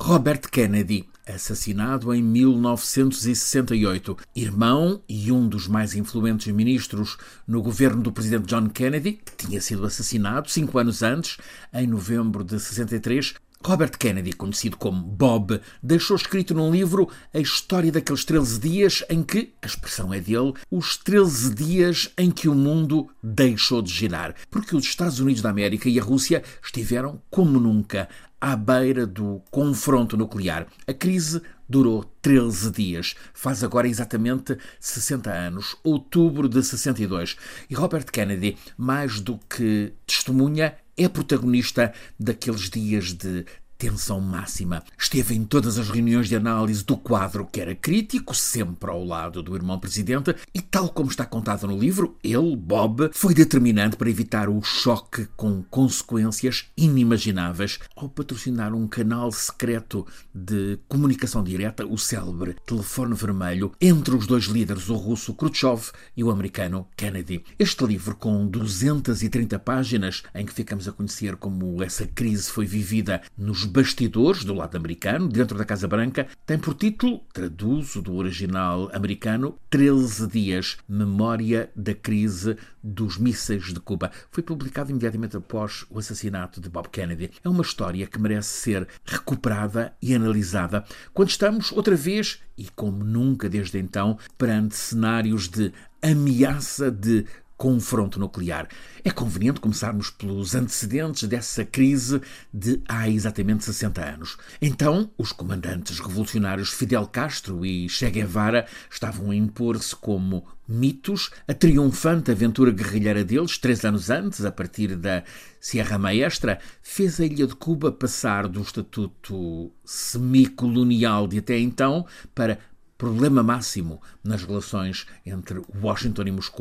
Robert Kennedy, assassinado em 1968, irmão e um dos mais influentes ministros no governo do presidente John Kennedy, que tinha sido assassinado cinco anos antes, em novembro de 63, Robert Kennedy, conhecido como Bob, deixou escrito num livro a história daqueles 13 dias em que, a expressão é dele, os 13 dias em que o mundo deixou de girar. Porque os Estados Unidos da América e a Rússia estiveram, como nunca, à beira do confronto nuclear. A crise durou 13 dias. Faz agora exatamente 60 anos, outubro de 62. E Robert Kennedy, mais do que testemunha, é protagonista daqueles dias de tensão máxima. Esteve em todas as reuniões de análise do quadro que era crítico, sempre ao lado do irmão presidente, e tal como está contado no livro, ele, Bob, foi determinante para evitar o choque com consequências inimagináveis ao patrocinar um canal secreto de comunicação direta, o célebre telefone vermelho, entre os dois líderes, o russo Khrushchev e o americano Kennedy. Este livro, com 230 páginas, em que ficamos a conhecer como essa crise foi vivida nos bastidores do lado americano, dentro da Casa Branca, tem por título, traduzo do original americano, 13 dias, Memória da Crise dos Mísseis de Cuba. Foi publicado imediatamente após o assassinato de Bob Kennedy. É uma história que merece ser recuperada e analisada quando estamos, outra vez, e como nunca desde então, perante cenários de ameaça de confronto nuclear. É conveniente começarmos pelos antecedentes dessa crise de há exatamente 60 anos. Então, os comandantes revolucionários Fidel Castro e Che Guevara estavam a impor-se como mitos a triunfante aventura guerrilheira deles, três anos antes, a partir da Sierra Maestra, fez a ilha de Cuba passar do estatuto semicolonial de até então para problema máximo nas relações entre Washington e Moscou.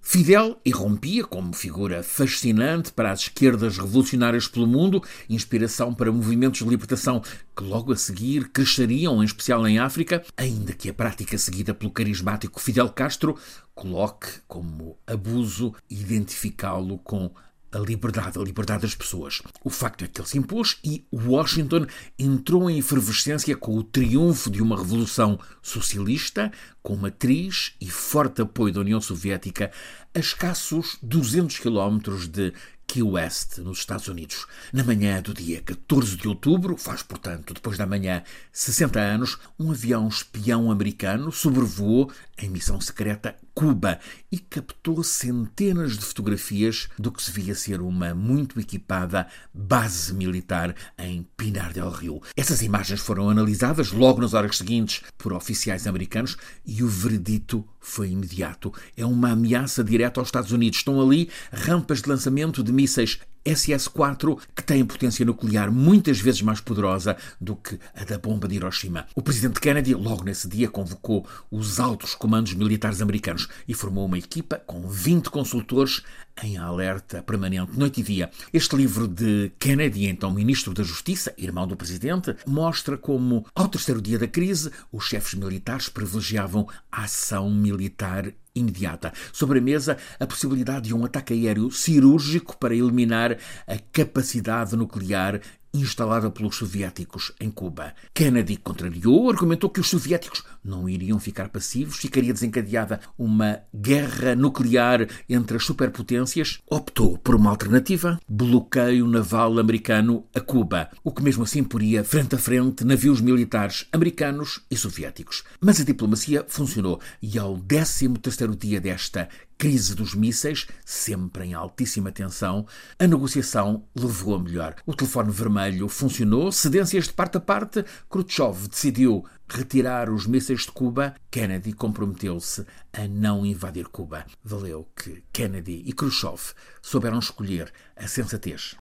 Fidel irrompia como figura fascinante para as esquerdas revolucionárias pelo mundo, inspiração para movimentos de libertação que logo a seguir cresceriam, em especial em África, ainda que a prática seguida pelo carismático Fidel Castro coloque como abuso identificá-lo com a liberdade, a liberdade das pessoas. O facto é que ele se impôs e Washington entrou em efervescência com o triunfo de uma revolução socialista, com matriz e forte apoio da União Soviética a escassos 200 quilómetros de Key West, nos Estados Unidos. Na manhã do dia 14 de outubro, faz portanto depois da manhã 60 anos, um avião espião americano sobrevoou em missão secreta Cuba e captou centenas de fotografias do que se via ser uma muito equipada base militar em Pinar del Rio. Essas imagens foram analisadas logo nas horas seguintes por oficiais americanos e o veredito foi imediato. É uma ameaça direta aos Estados Unidos. Estão ali rampas de lançamento de mísseis SS-4, que tem potência nuclear muitas vezes mais poderosa do que a da bomba de Hiroshima. O presidente Kennedy, logo nesse dia, convocou os altos comandos militares americanos e formou uma equipa com 20 consultores em alerta permanente, noite e dia. Este livro de Kennedy, então ministro da Justiça, irmão do presidente, mostra como, ao terceiro dia da crise, os chefes militares privilegiavam a ação militar imediata. Sobre a mesa, a possibilidade de um ataque aéreo cirúrgico para eliminar a capacidade nuclear instalada pelos soviéticos em Cuba. Kennedy contrariou, argumentou que os soviéticos não iriam ficar passivos, ficaria desencadeada uma guerra nuclear entre as superpotências. Optou por uma alternativa: bloqueio naval americano a Cuba, o que mesmo assim poria frente a frente navios militares americanos e soviéticos. Mas a diplomacia funcionou e ao 13 terceiro dia desta crise dos mísseis, sempre em altíssima tensão, a negociação levou a melhor. O telefone vermelho funcionou, cedências de parte a parte, Khrushchev decidiu retirar os mísseis de Cuba, Kennedy comprometeu-se a não invadir Cuba. Valeu que Kennedy e Khrushchev souberam escolher a sensatez.